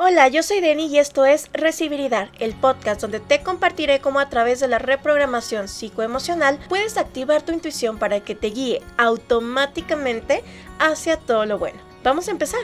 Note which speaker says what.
Speaker 1: Hola, yo soy Deni y esto es Recibir y Dar, el podcast donde te compartiré cómo a través de la reprogramación psicoemocional puedes activar tu intuición para que te guíe automáticamente hacia todo lo bueno. Vamos a empezar.